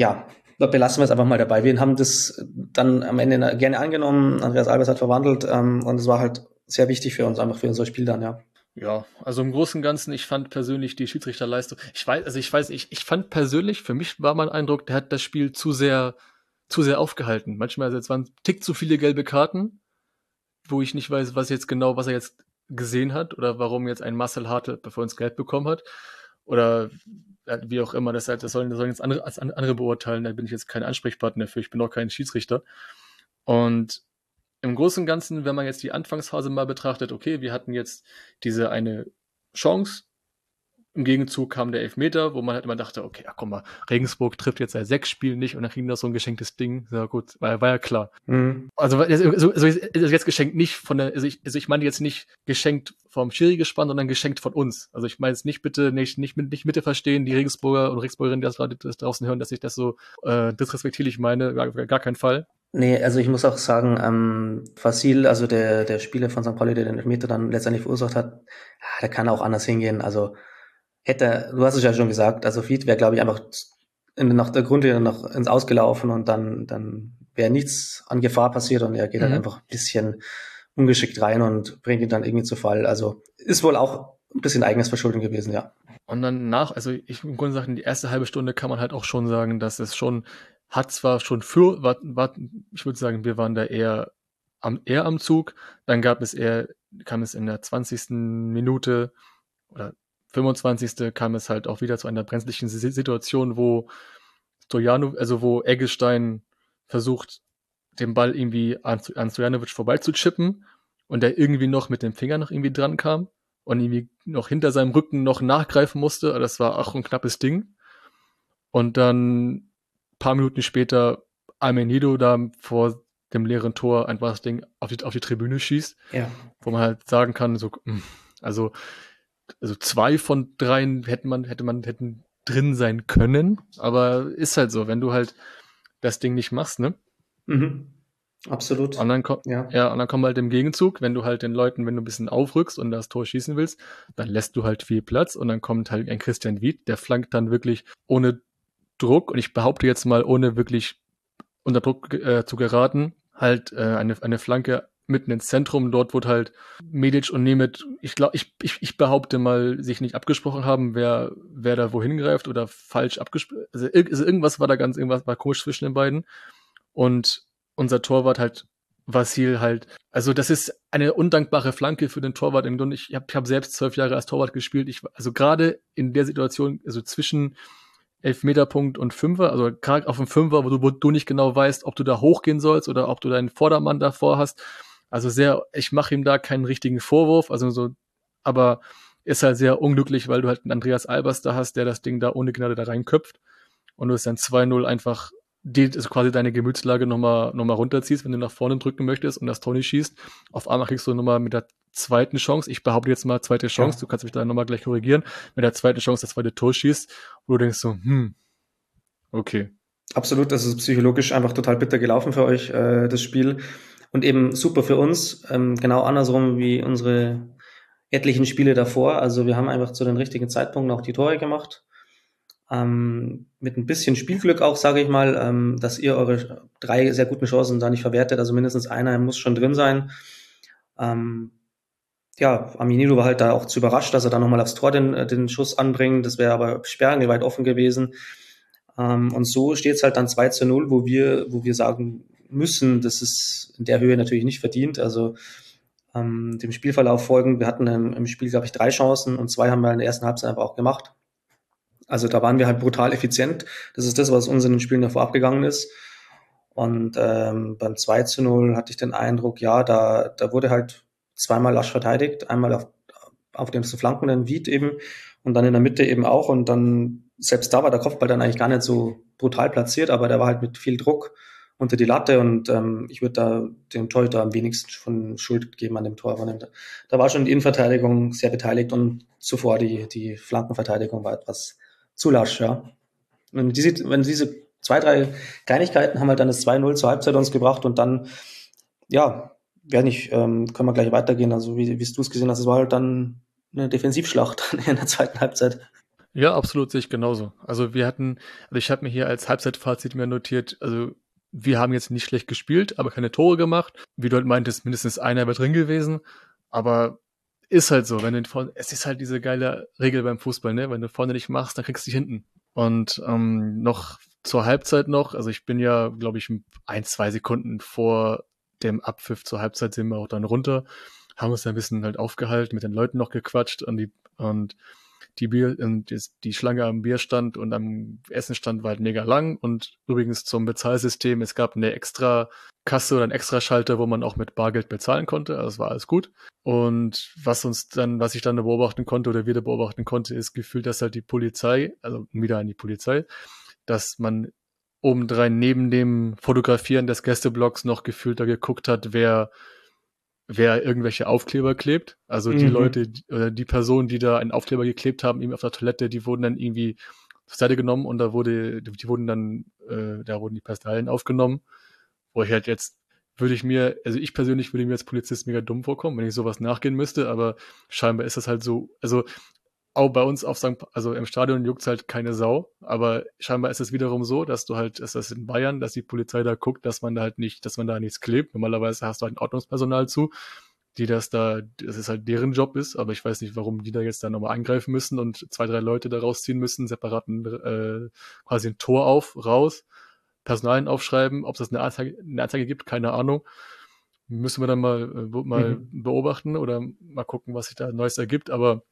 Ja, belassen wir es einfach mal dabei. Wir haben das dann am Ende gerne angenommen. Andreas Albers hat verwandelt ähm, und es war halt sehr wichtig für uns, einfach für unser Spiel dann, ja. Ja, also im Großen und Ganzen, ich fand persönlich die Schiedsrichterleistung, ich weiß, also ich weiß, ich, ich fand persönlich, für mich war mein Eindruck, der hat das Spiel zu sehr, zu sehr aufgehalten. Manchmal, also jetzt waren Tick zu viele gelbe Karten, wo ich nicht weiß, was jetzt genau, was er jetzt gesehen hat oder warum jetzt ein Marcel Hartl bevor uns Geld bekommen hat. Oder wie auch immer, das, halt, das sollen, das sollen jetzt andere, als andere beurteilen, da bin ich jetzt kein Ansprechpartner für, ich bin auch kein Schiedsrichter. Und im Großen und Ganzen, wenn man jetzt die Anfangsphase mal betrachtet, okay, wir hatten jetzt diese eine Chance. Im Gegenzug kam der Elfmeter, wo man halt immer dachte, okay, ach komm mal, Regensburg trifft jetzt seit sechs Spielen nicht und dann kriegen das so ein geschenktes Ding. Ja gut, war, war ja klar. Mhm. Also, also, also, jetzt geschenkt nicht von der, also ich, also ich meine jetzt nicht geschenkt vom Schiri gespannt, sondern geschenkt von uns. Also ich meine jetzt nicht bitte, nicht, nicht, nicht Mitte verstehen, die Regensburger und Regensburgerinnen, die das gerade draußen hören, dass ich das so äh, disrespektierlich meine, gar, gar keinen Fall. Nee, also ich muss auch sagen, ähm, Fasil, also der, der Spieler von St. Pauli, der den Elfmeter dann letztendlich verursacht hat, der kann auch anders hingehen. Also hätte, du hast es ja schon gesagt, also Fied wäre, glaube ich, einfach in, nach der Grundlinie noch ins Ausgelaufen und dann, dann wäre nichts an Gefahr passiert und er geht mhm. dann einfach ein bisschen ungeschickt rein und bringt ihn dann irgendwie zu Fall. Also ist wohl auch ein bisschen eigenes Verschuldung gewesen, ja. Und dann nach, also ich im Grunde sagen, die erste halbe Stunde kann man halt auch schon sagen, dass es schon hat zwar schon für, war, war, ich würde sagen, wir waren da eher am, eher am Zug. Dann gab es eher, kam es in der 20. Minute oder 25. kam es halt auch wieder zu einer brenzlichen Situation, wo Stojano, also wo Eggestein versucht, den Ball irgendwie an, an Stojanovic vorbeizuchippen und der irgendwie noch mit dem Finger noch irgendwie dran kam und irgendwie noch hinter seinem Rücken noch nachgreifen musste. Das war auch ein knappes Ding. Und dann paar Minuten später Almenido da vor dem leeren Tor einfach das Ding auf die, auf die Tribüne schießt. Ja. Wo man halt sagen kann, so, hm, also, also zwei von dreien hätte man, hätte man, hätten drin sein können, aber ist halt so, wenn du halt das Ding nicht machst, ne? Mhm. Absolut. Und dann, kommt, ja. ja, und dann kommt halt im Gegenzug, wenn du halt den Leuten, wenn du ein bisschen aufrückst und das Tor schießen willst, dann lässt du halt viel Platz und dann kommt halt ein Christian Wied, der flankt dann wirklich ohne Druck, und ich behaupte jetzt mal, ohne wirklich unter Druck äh, zu geraten, halt äh, eine, eine Flanke mitten ins Zentrum. Dort wurde halt Medic und Nemeth, ich glaube, ich, ich, ich behaupte mal, sich nicht abgesprochen haben, wer, wer da wohin greift oder falsch abgesprochen. Also, also irgendwas war da ganz, irgendwas war komisch zwischen den beiden. Und unser Torwart halt Vasil halt, also das ist eine undankbare Flanke für den Torwart. Ich habe ich hab selbst zwölf Jahre als Torwart gespielt. Ich, also gerade in der Situation, also zwischen Elfmeterpunkt und Fünfer, also gerade auf dem Fünfer, wo du, wo du nicht genau weißt, ob du da hochgehen sollst oder ob du deinen Vordermann davor hast. Also sehr, ich mache ihm da keinen richtigen Vorwurf, also so, aber ist halt sehr unglücklich, weil du halt einen Andreas Albers da hast, der das Ding da ohne Gnade da reinköpft und du es dann 2-0 einfach die, also quasi deine Gemütslage nochmal noch mal runterziehst, wenn du nach vorne drücken möchtest und das Tony schießt. Auf einmal kriegst du nochmal mit der zweiten Chance, ich behaupte jetzt mal zweite Chance, ja. du kannst mich da nochmal gleich korrigieren, mit der zweiten Chance das zweite Tor schießt, wo du denkst so, hm, okay. Absolut, das ist psychologisch einfach total bitter gelaufen für euch, äh, das Spiel. Und eben super für uns, ähm, genau andersrum wie unsere etlichen Spiele davor. Also wir haben einfach zu den richtigen Zeitpunkten auch die Tore gemacht. Ähm, mit ein bisschen Spielglück auch, sage ich mal, ähm, dass ihr eure drei sehr guten Chancen da nicht verwertet. Also mindestens einer muss schon drin sein. Ähm, ja, Aminilo war halt da auch zu überrascht, dass er da nochmal aufs Tor den, äh, den Schuss anbringt. Das wäre aber sperrangelweit offen gewesen. Ähm, und so steht es halt dann 2 zu 0, wo wir, wo wir sagen müssen, das ist in der Höhe natürlich nicht verdient. Also ähm, dem Spielverlauf folgen. Wir hatten im, im Spiel, glaube ich, drei Chancen und zwei haben wir in der ersten Halbzeit einfach auch gemacht. Also da waren wir halt brutal effizient. Das ist das, was uns in den Spielen davor abgegangen ist. Und ähm, beim 2 zu 0 hatte ich den Eindruck, ja, da, da wurde halt zweimal lasch verteidigt. Einmal auf, auf dem zu flankenden Wied eben und dann in der Mitte eben auch. Und dann, selbst da war der Kopfball dann eigentlich gar nicht so brutal platziert, aber der war halt mit viel Druck unter die Latte und ähm, ich würde da dem Torhüter am wenigsten von Schuld geben an dem Tor. Da war schon die Innenverteidigung sehr beteiligt und zuvor die, die Flankenverteidigung war etwas zu lasch, ja. Wenn diese, wenn diese zwei, drei Kleinigkeiten haben halt dann das 2-0 zur Halbzeit uns gebracht und dann, ja, werde nicht, ähm, können wir gleich weitergehen. Also wie, wie du es gesehen hast, es war halt dann eine Defensivschlacht in der zweiten Halbzeit. Ja, absolut sehe ich genauso. Also wir hatten, also ich habe mir hier als Halbzeitfazit mehr notiert, also wir haben jetzt nicht schlecht gespielt, aber keine Tore gemacht. Wie du halt meintest, mindestens einer wäre drin gewesen. Aber ist halt so, wenn du vorne, es ist halt diese geile Regel beim Fußball, ne? Wenn du vorne nicht machst, dann kriegst du dich hinten. Und ähm, noch zur Halbzeit noch, also ich bin ja, glaube ich, ein, zwei Sekunden vor dem Abpfiff zur Halbzeit sind wir auch dann runter, haben uns ein bisschen halt aufgehalten, mit den Leuten noch gequatscht und die und die Bier, die Schlange am Bierstand und am Essenstand war halt mega lang. Und übrigens zum Bezahlsystem, es gab eine extra Kasse oder ein extra Schalter, wo man auch mit Bargeld bezahlen konnte. Also es war alles gut. Und was uns dann, was ich dann beobachten konnte oder wieder beobachten konnte, ist gefühlt, dass halt die Polizei, also wieder an die Polizei, dass man obendrein neben dem Fotografieren des Gästeblocks noch gefühlt da geguckt hat, wer wer irgendwelche Aufkleber klebt. Also die mhm. Leute oder die Personen, die da einen Aufkleber geklebt haben, eben auf der Toilette, die wurden dann irgendwie zur Seite genommen und da wurde, die wurden dann, äh, da wurden die Personalien aufgenommen. Wo ich halt jetzt würde ich mir, also ich persönlich würde mir als Polizist mega dumm vorkommen, wenn ich sowas nachgehen müsste, aber scheinbar ist das halt so, also auch bei uns auf St. also im Stadion juckt halt keine Sau, aber scheinbar ist es wiederum so, dass du halt, ist das in Bayern, dass die Polizei da guckt, dass man da halt nicht, dass man da nichts klebt. Normalerweise hast du halt ein Ordnungspersonal zu, die das da, das ist halt deren Job ist, aber ich weiß nicht, warum die da jetzt da nochmal angreifen müssen und zwei, drei Leute da rausziehen müssen, separaten, äh, quasi ein Tor auf, raus, Personalien aufschreiben, ob es das eine Anzeige, eine Anzeige gibt, keine Ahnung. Müssen wir dann mal, äh, mal mhm. beobachten oder mal gucken, was sich da Neues ergibt, aber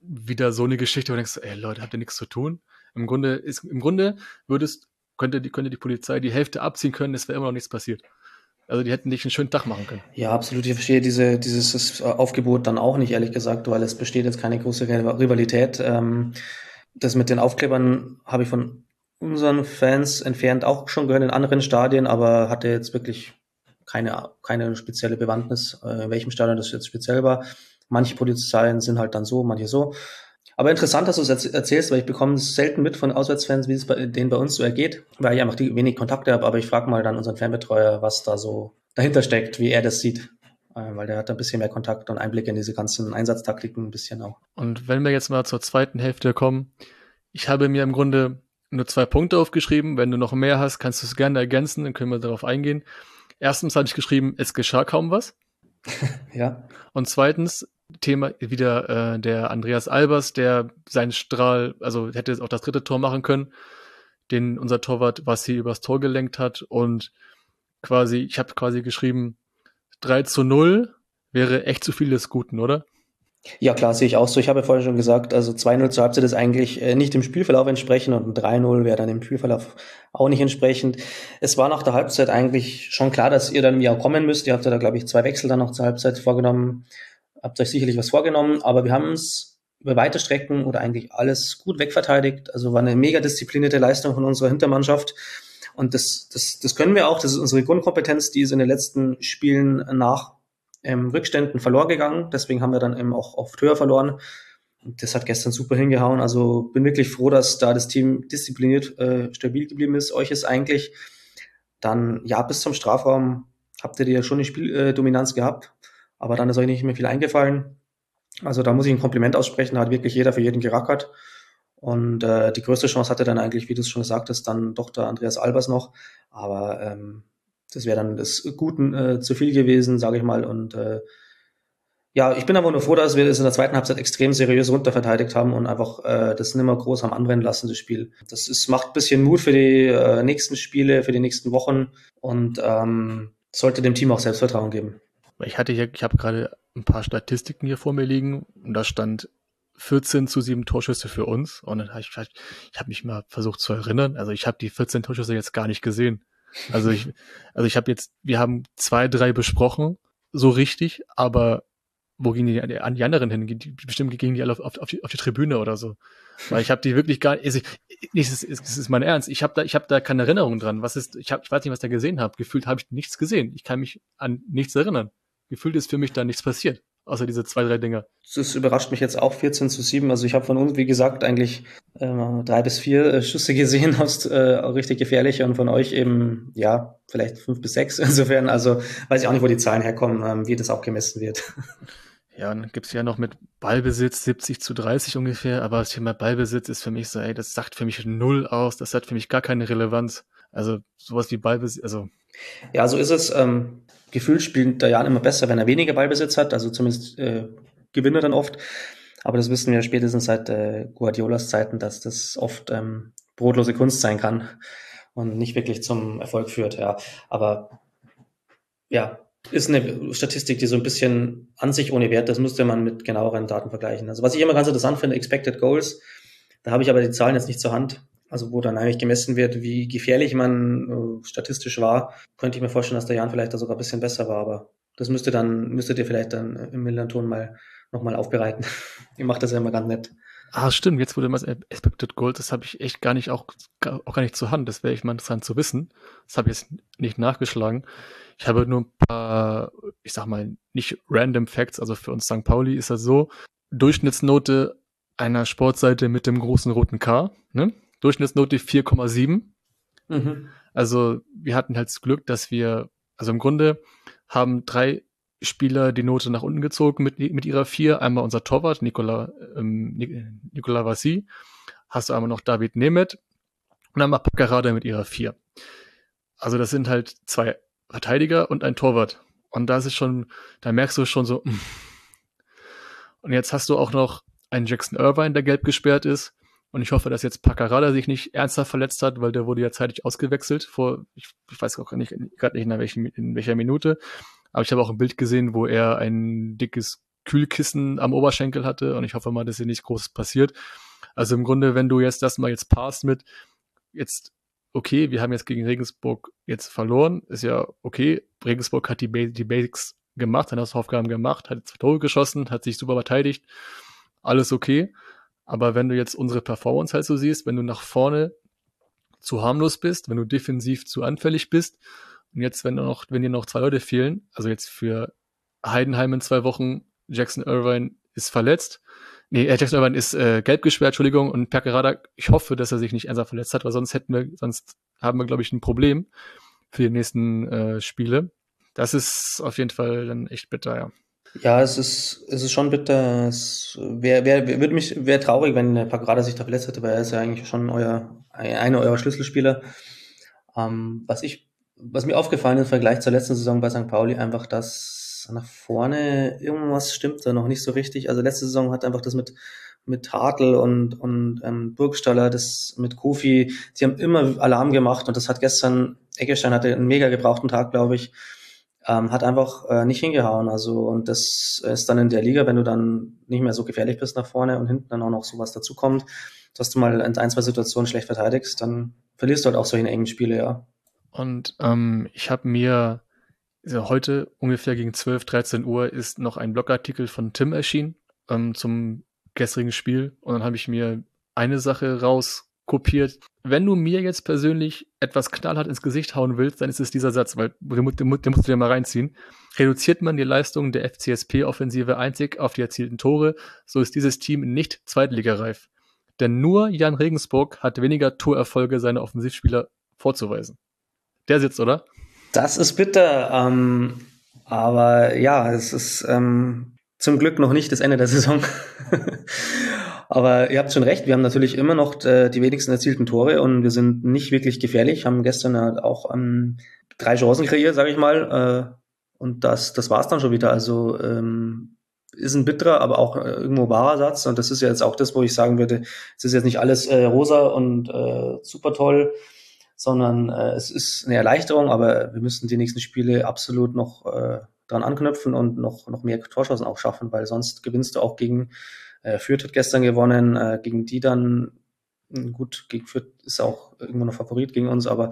wieder so eine Geschichte, wo du denkst, ey Leute, habt ihr nichts zu tun? Im Grunde ist, im Grunde würdest, könnte die, könnte die Polizei die Hälfte abziehen können, es wäre immer noch nichts passiert. Also die hätten nicht einen schönen Tag machen können. Ja, absolut. Ich verstehe diese, dieses Aufgebot dann auch nicht, ehrlich gesagt, weil es besteht jetzt keine große Rivalität. Ähm, das mit den Aufklebern habe ich von unseren Fans entfernt auch schon gehört in anderen Stadien, aber hatte jetzt wirklich keine, keine spezielle Bewandtnis, äh, in welchem Stadion das jetzt speziell war. Manche Polizeien sind halt dann so, manche so. Aber interessant, dass du es erzählst, weil ich bekomme es selten mit von Auswärtsfans, wie es bei denen bei uns so ergeht, weil ich einfach die wenig Kontakte habe. Aber ich frage mal dann unseren Fanbetreuer, was da so dahinter steckt, wie er das sieht. Äh, weil der hat ein bisschen mehr Kontakt und Einblick in diese ganzen Einsatztaktiken ein bisschen auch. Und wenn wir jetzt mal zur zweiten Hälfte kommen, ich habe mir im Grunde nur zwei Punkte aufgeschrieben. Wenn du noch mehr hast, kannst du es gerne ergänzen, dann können wir darauf eingehen. Erstens habe ich geschrieben, es geschah kaum was. ja. Und zweitens, Thema wieder äh, der Andreas Albers, der seinen Strahl, also hätte auch das dritte Tor machen können, den unser Torwart was sie übers Tor gelenkt hat und quasi, ich habe quasi geschrieben, 3 zu 0 wäre echt zu viel des Guten, oder? Ja, klar, sehe ich auch so. Ich habe ja vorhin schon gesagt, also 2-0 zur Halbzeit ist eigentlich äh, nicht dem Spielverlauf entsprechend und ein 3-0 wäre dann im Spielverlauf auch nicht entsprechend. Es war nach der Halbzeit eigentlich schon klar, dass ihr dann im kommen müsst. Ihr habt ja da, glaube ich, zwei Wechsel dann noch zur Halbzeit vorgenommen habt euch sicherlich was vorgenommen, aber wir haben es über weite Strecken oder eigentlich alles gut wegverteidigt. Also war eine mega disziplinierte Leistung von unserer Hintermannschaft. Und das, das, das können wir auch. Das ist unsere Grundkompetenz, die ist in den letzten Spielen nach ähm, Rückständen verloren gegangen. Deswegen haben wir dann eben auch oft höher verloren. Und das hat gestern super hingehauen. Also bin wirklich froh, dass da das Team diszipliniert äh, stabil geblieben ist. Euch ist eigentlich dann, ja, bis zum Strafraum habt ihr ja schon eine Spieldominanz gehabt, aber dann ist euch nicht mehr viel eingefallen. Also da muss ich ein Kompliment aussprechen, da hat wirklich jeder für jeden gerackert. Und äh, die größte Chance hatte dann eigentlich, wie du es schon gesagt hast, dann doch der Andreas Albers noch. Aber ähm, das wäre dann des Guten äh, zu viel gewesen, sage ich mal. Und äh, ja, ich bin aber nur froh, dass wir das in der zweiten Halbzeit extrem seriös runterverteidigt haben und einfach äh, das nimmer groß haben anbrennen lassen, das Spiel. Das ist, macht bisschen Mut für die äh, nächsten Spiele, für die nächsten Wochen und ähm, sollte dem Team auch Selbstvertrauen geben. Ich hatte hier, ich habe gerade ein paar Statistiken hier vor mir liegen und da stand 14 zu 7 Torschüsse für uns und dann habe ich, ich habe mich mal versucht zu erinnern. Also ich habe die 14 Torschüsse jetzt gar nicht gesehen. Also ich, also ich habe jetzt, wir haben zwei, drei besprochen, so richtig, aber wo gingen die an die anderen hin? Die, bestimmt gingen die alle auf, auf, die, auf die Tribüne oder so. Weil ich habe die wirklich gar also nicht. Das ist, das ist mein Ernst. Ich habe da, ich habe da keine Erinnerung dran. Was ist? Ich habe, ich weiß nicht, was da gesehen habe. Gefühlt habe ich nichts gesehen. Ich kann mich an nichts erinnern. Gefühlt ist für mich da nichts passiert, außer diese zwei, drei Dinger. Das überrascht mich jetzt auch 14 zu 7. Also ich habe von uns, wie gesagt, eigentlich äh, drei bis vier äh, Schüsse gesehen, aus äh, richtig gefährliche und von euch eben ja vielleicht fünf bis sechs. Insofern, also weiß ich auch nicht, wo die Zahlen herkommen, ähm, wie das auch gemessen wird. Ja, und dann gibt's ja noch mit Ballbesitz 70 zu 30 ungefähr, aber das Thema Ballbesitz ist für mich so, ey, das sagt für mich null aus, das hat für mich gar keine Relevanz. Also sowas wie Ballbesitz, also. Ja, so ist es. Ähm, gefühlt spielt der Jan immer besser, wenn er weniger Ballbesitz hat, also zumindest äh, gewinnt er dann oft. Aber das wissen wir spätestens seit äh, Guardiolas Zeiten, dass das oft ähm, brotlose Kunst sein kann und nicht wirklich zum Erfolg führt. Ja, aber ja, ist eine Statistik, die so ein bisschen an sich ohne Wert, das müsste man mit genaueren Daten vergleichen. Also was ich immer ganz interessant finde, Expected Goals, da habe ich aber die Zahlen jetzt nicht zur Hand, also wo dann eigentlich gemessen wird, wie gefährlich man äh, statistisch war, könnte ich mir vorstellen, dass der Jan vielleicht da sogar ein bisschen besser war, aber das müsste dann, müsstet ihr vielleicht dann im Millanton mal nochmal aufbereiten. ihr macht das ja immer ganz nett. Ah, stimmt, jetzt wurde mal Expected Goals, das habe ich echt gar nicht auch, auch gar nicht zur Hand. Das wäre echt mal interessant zu wissen. Das habe ich jetzt nicht nachgeschlagen. Ich habe nur ein paar, ich sag mal, nicht random Facts. Also für uns St. Pauli ist das so. Durchschnittsnote einer Sportseite mit dem großen roten K, ne? Durchschnittsnote 4,7. Mhm. Also wir hatten halt das Glück, dass wir, also im Grunde haben drei Spieler die Note nach unten gezogen mit, mit ihrer 4. Einmal unser Torwart, Nikola, ähm, Nikola Vassi. Hast du einmal noch David Nemeth und einmal Paccarada mit ihrer 4. Also das sind halt zwei Verteidiger und ein Torwart. Und da ist es schon, da merkst du schon so, mh. Und jetzt hast du auch noch einen Jackson Irvine, der gelb gesperrt ist. Und ich hoffe, dass jetzt Paccarada sich nicht ernsthaft verletzt hat, weil der wurde ja zeitig ausgewechselt vor, ich, ich weiß auch nicht, gerade nicht in, welchen, in welcher Minute. Aber ich habe auch ein Bild gesehen, wo er ein dickes Kühlkissen am Oberschenkel hatte und ich hoffe mal, dass hier nichts Großes passiert. Also im Grunde, wenn du jetzt das mal jetzt passt mit, jetzt okay, wir haben jetzt gegen Regensburg jetzt verloren, ist ja okay. Regensburg hat die, die Basics gemacht, hat das Aufgaben gemacht, hat zwei Tore geschossen, hat sich super verteidigt, alles okay. Aber wenn du jetzt unsere Performance halt so siehst, wenn du nach vorne zu harmlos bist, wenn du defensiv zu anfällig bist und jetzt, wenn, noch, wenn dir noch zwei Leute fehlen, also jetzt für Heidenheim in zwei Wochen, Jackson Irvine ist verletzt, Nee, äh, Jackson Irvine ist äh, gelb gesperrt, Entschuldigung, und Perkerada, ich hoffe, dass er sich nicht ernsthaft verletzt hat, weil sonst hätten wir, sonst haben wir, glaube ich, ein Problem für die nächsten äh, Spiele. Das ist auf jeden Fall dann echt bitter, ja. Ja, es ist, es ist schon bitter. Es wäre, wär, würde mich, wäre traurig, wenn Pagrada sich da verletzt hätte, weil er ist ja eigentlich schon euer, einer eurer Schlüsselspieler. Ähm, was ich, was mir aufgefallen ist im Vergleich zur letzten Saison bei St. Pauli, einfach, dass nach vorne, irgendwas stimmt da noch nicht so richtig. Also letzte Saison hat einfach das mit, mit Hartl und, und ähm, Burgstaller, das mit Kofi, sie haben immer Alarm gemacht und das hat gestern, Eggestein hatte einen mega gebrauchten Tag, glaube ich, ähm, hat einfach äh, nicht hingehauen. Also und das ist dann in der Liga, wenn du dann nicht mehr so gefährlich bist nach vorne und hinten dann auch noch sowas dazukommt, dass du mal in ein, zwei Situationen schlecht verteidigst, dann verlierst du halt auch solche engen Spiele, ja. Und ähm, ich habe mir also heute ungefähr gegen 12, 13 Uhr ist noch ein Blogartikel von Tim erschienen ähm, zum gestrigen Spiel. Und dann habe ich mir eine Sache raus kopiert. Wenn du mir jetzt persönlich etwas knallhart ins Gesicht hauen willst, dann ist es dieser Satz, weil den, den, den musst du dir mal reinziehen. Reduziert man die Leistung der FCSP-Offensive einzig auf die erzielten Tore, so ist dieses Team nicht zweitligareif. Denn nur Jan Regensburg hat weniger Torerfolge seiner Offensivspieler vorzuweisen. Der sitzt, oder? Das ist bitter. Ähm, aber ja, es ist ähm, zum Glück noch nicht das Ende der Saison. Aber ihr habt schon recht, wir haben natürlich immer noch äh, die wenigsten erzielten Tore und wir sind nicht wirklich gefährlich, haben gestern auch ähm, drei Chancen kreiert, sage ich mal. Äh, und das, das war's dann schon wieder. Also ähm, ist ein bitterer, aber auch äh, irgendwo wahrer Satz. Und das ist jetzt auch das, wo ich sagen würde, es ist jetzt nicht alles äh, rosa und äh, super toll, sondern äh, es ist eine Erleichterung, aber wir müssen die nächsten Spiele absolut noch äh, dran anknüpfen und noch, noch mehr Torschancen auch schaffen, weil sonst gewinnst du auch gegen äh, Fürth hat gestern gewonnen, äh, gegen die dann, hm, gut, gegen Fürth ist auch irgendwo noch Favorit gegen uns, aber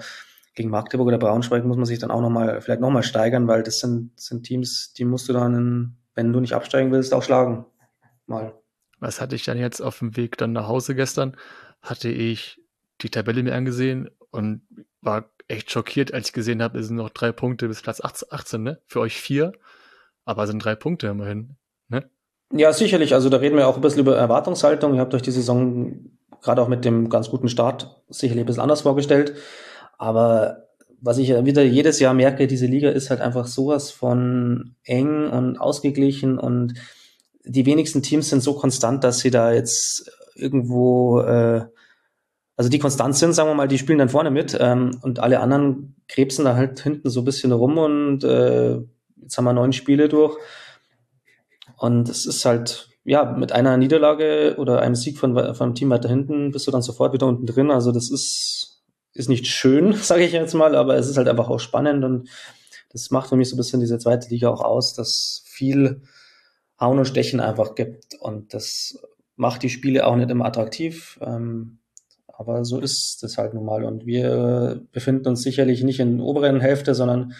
gegen Magdeburg oder Braunschweig muss man sich dann auch nochmal, vielleicht nochmal steigern, weil das sind, sind Teams, die musst du dann, wenn du nicht absteigen willst, auch schlagen. Mal. Was hatte ich dann jetzt auf dem Weg dann nach Hause gestern? Hatte ich die Tabelle mir angesehen und war echt schockiert, als ich gesehen habe, es sind noch drei Punkte bis Platz 18, ne? Für euch vier. Aber es sind drei Punkte immerhin, ne? Ja, sicherlich. Also da reden wir auch ein bisschen über Erwartungshaltung. Ihr habt euch die Saison gerade auch mit dem ganz guten Start sicherlich ein bisschen anders vorgestellt. Aber was ich wieder jedes Jahr merke, diese Liga ist halt einfach sowas von eng und ausgeglichen und die wenigsten Teams sind so konstant, dass sie da jetzt irgendwo, äh, also die konstant sind, sagen wir mal, die spielen dann vorne mit ähm, und alle anderen krebsen da halt hinten so ein bisschen rum und äh, jetzt haben wir neun Spiele durch und es ist halt, ja, mit einer Niederlage oder einem Sieg von, von Team weiter hinten bist du dann sofort wieder unten drin. Also das ist, ist nicht schön, sage ich jetzt mal, aber es ist halt einfach auch spannend und das macht für mich so ein bisschen diese zweite Liga auch aus, dass viel Hauen und Stechen einfach gibt und das macht die Spiele auch nicht immer attraktiv. Ähm, aber so ist das halt nun mal. Und wir befinden uns sicherlich nicht in der oberen Hälfte, sondern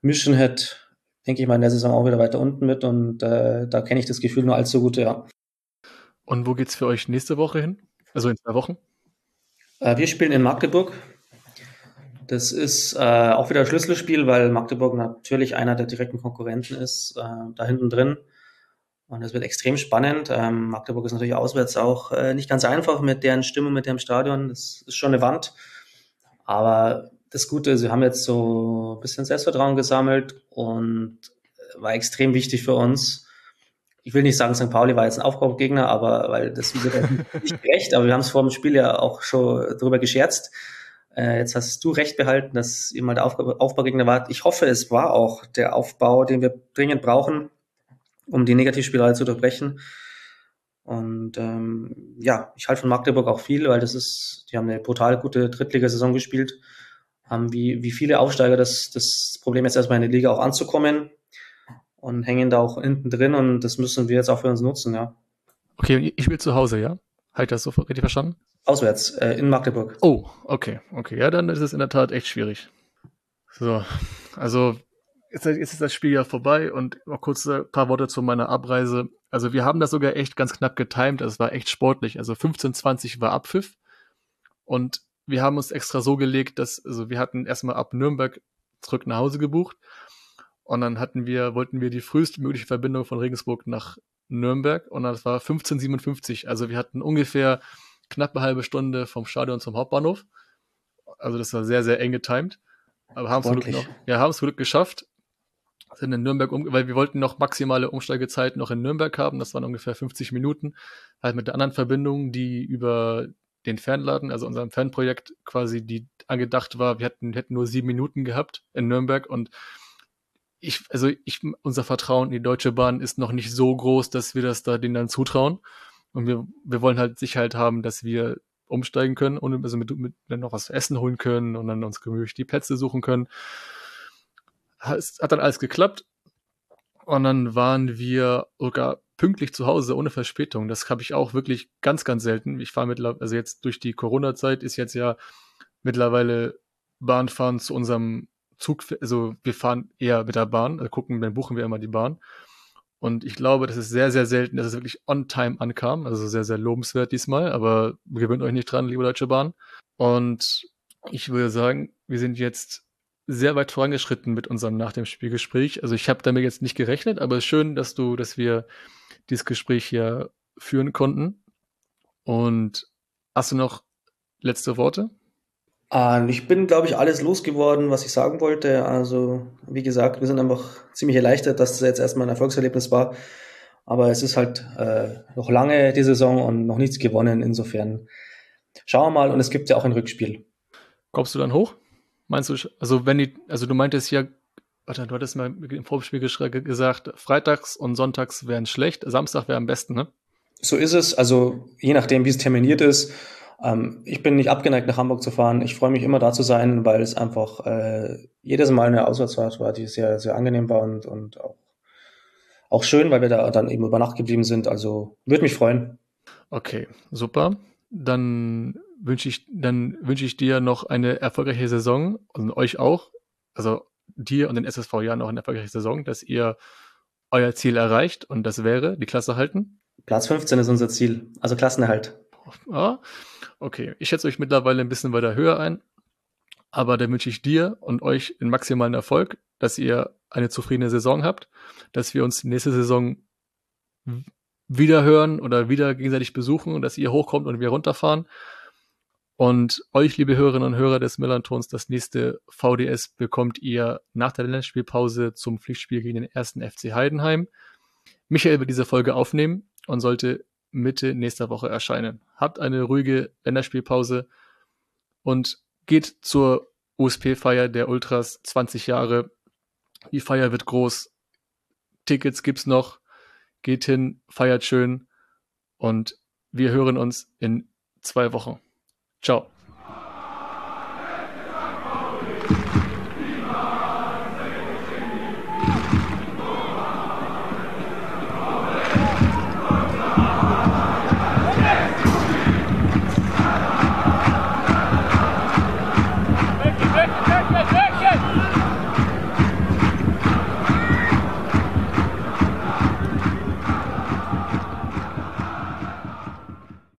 mischen halt denke ich mal, in der Saison auch wieder weiter unten mit und äh, da kenne ich das Gefühl nur allzu gut, ja. Und wo geht's für euch nächste Woche hin? Also in zwei Wochen? Äh, wir spielen in Magdeburg. Das ist äh, auch wieder ein Schlüsselspiel, weil Magdeburg natürlich einer der direkten Konkurrenten ist, äh, da hinten drin. Und es wird extrem spannend. Ähm, Magdeburg ist natürlich auswärts auch äh, nicht ganz einfach mit deren Stimmung, mit dem Stadion. Das ist schon eine Wand. Aber das Gute, sie haben jetzt so ein bisschen Selbstvertrauen gesammelt und war extrem wichtig für uns. Ich will nicht sagen, St. Pauli war jetzt ein Aufbaugegner, aber weil das nicht gerecht, aber wir haben es vor dem Spiel ja auch schon drüber gescherzt. Äh, jetzt hast du recht behalten, dass ihr mal der Aufbaugegner wart. Ich hoffe, es war auch der Aufbau, den wir dringend brauchen, um die Negativspirale zu unterbrechen. Und ähm, ja, ich halte von Magdeburg auch viel, weil das ist, die haben eine brutal gute Drittligasaison gespielt haben wie, wie viele Aufsteiger das, das Problem jetzt erstmal in die Liga auch anzukommen und hängen da auch hinten drin und das müssen wir jetzt auch für uns nutzen, ja. Okay, ich will zu Hause, ja? Halt das so richtig verstanden? Auswärts, äh, in Magdeburg. Oh, okay, okay. Ja, dann ist es in der Tat echt schwierig. So, also jetzt, jetzt ist das Spiel ja vorbei und mal kurz ein paar Worte zu meiner Abreise. Also wir haben das sogar echt ganz knapp getimt, es war echt sportlich. Also 15:20 war Abpfiff und wir haben uns extra so gelegt, dass, also wir hatten erstmal ab Nürnberg zurück nach Hause gebucht. Und dann hatten wir, wollten wir die frühestmögliche Verbindung von Regensburg nach Nürnberg und das war 1557. Also wir hatten ungefähr knapp eine halbe Stunde vom Stadion zum Hauptbahnhof. Also das war sehr, sehr eng getimed. Aber haben es Glück noch, ja, haben es Glück geschafft. Sind in Nürnberg um, weil wir wollten noch maximale Umsteigezeit noch in Nürnberg haben. Das waren ungefähr 50 Minuten. Halt mit der anderen Verbindung, die über den Fanladen, also unserem Fanprojekt quasi, die angedacht war, wir hätten, hätten nur sieben Minuten gehabt in Nürnberg und ich, also ich, unser Vertrauen in die Deutsche Bahn ist noch nicht so groß, dass wir das da denen dann zutrauen. Und wir, wir wollen halt Sicherheit haben, dass wir umsteigen können und also mit, mit dann noch was zu essen holen können und dann uns gemütlich die Plätze suchen können. Hat dann alles geklappt. Und dann waren wir sogar pünktlich zu Hause ohne Verspätung. Das habe ich auch wirklich ganz, ganz selten. Ich fahre mittlerweile, also jetzt durch die Corona-Zeit ist jetzt ja mittlerweile Bahnfahren zu unserem Zug, also wir fahren eher mit der Bahn, also gucken, dann buchen wir immer die Bahn. Und ich glaube, das ist sehr, sehr selten, dass es wirklich on time ankam. Also sehr, sehr lobenswert diesmal. Aber gewöhnt euch nicht dran, liebe Deutsche Bahn. Und ich würde sagen, wir sind jetzt sehr weit vorangeschritten mit unserem nach dem Spielgespräch. Also ich habe damit jetzt nicht gerechnet, aber es ist schön, dass du, dass wir dieses Gespräch hier führen konnten. Und hast du noch letzte Worte? Uh, ich bin, glaube ich, alles losgeworden, was ich sagen wollte. Also, wie gesagt, wir sind einfach ziemlich erleichtert, dass das jetzt erstmal ein Erfolgserlebnis war. Aber es ist halt äh, noch lange die Saison und noch nichts gewonnen. Insofern schauen wir mal. Und es gibt ja auch ein Rückspiel. Kommst du dann hoch? Meinst du, also wenn die, also du meintest ja, warte, du hattest mal im Vorspiel gesagt, freitags und sonntags wären schlecht, Samstag wäre am besten, ne? So ist es. Also je nachdem, wie es terminiert ist ähm, ich bin nicht abgeneigt, nach Hamburg zu fahren. Ich freue mich immer da zu sein, weil es einfach äh, jedes Mal eine Auswärtsfahrt war, die sehr, sehr angenehm war und, und auch, auch schön, weil wir da dann eben über Nacht geblieben sind. Also würde mich freuen. Okay, super. Dann wünsche ich, dann wünsche ich dir noch eine erfolgreiche Saison und euch auch. Also dir und den SSV ja noch eine erfolgreiche Saison, dass ihr euer Ziel erreicht und das wäre die Klasse halten. Platz 15 ist unser Ziel, also Klassenerhalt. Ja, okay. Ich schätze euch mittlerweile ein bisschen weiter höher ein. Aber da wünsche ich dir und euch den maximalen Erfolg, dass ihr eine zufriedene Saison habt, dass wir uns nächste Saison wieder hören oder wieder gegenseitig besuchen dass ihr hochkommt und wir runterfahren. Und euch, liebe Hörerinnen und Hörer des Millantons, das nächste VDS bekommt ihr nach der Länderspielpause zum Pflichtspiel gegen den ersten FC Heidenheim. Michael wird diese Folge aufnehmen und sollte Mitte nächster Woche erscheinen. Habt eine ruhige Länderspielpause und geht zur USP-Feier der Ultras 20 Jahre. Die Feier wird groß. Tickets gibt's noch. Geht hin, feiert schön und wir hören uns in zwei Wochen. Ciao.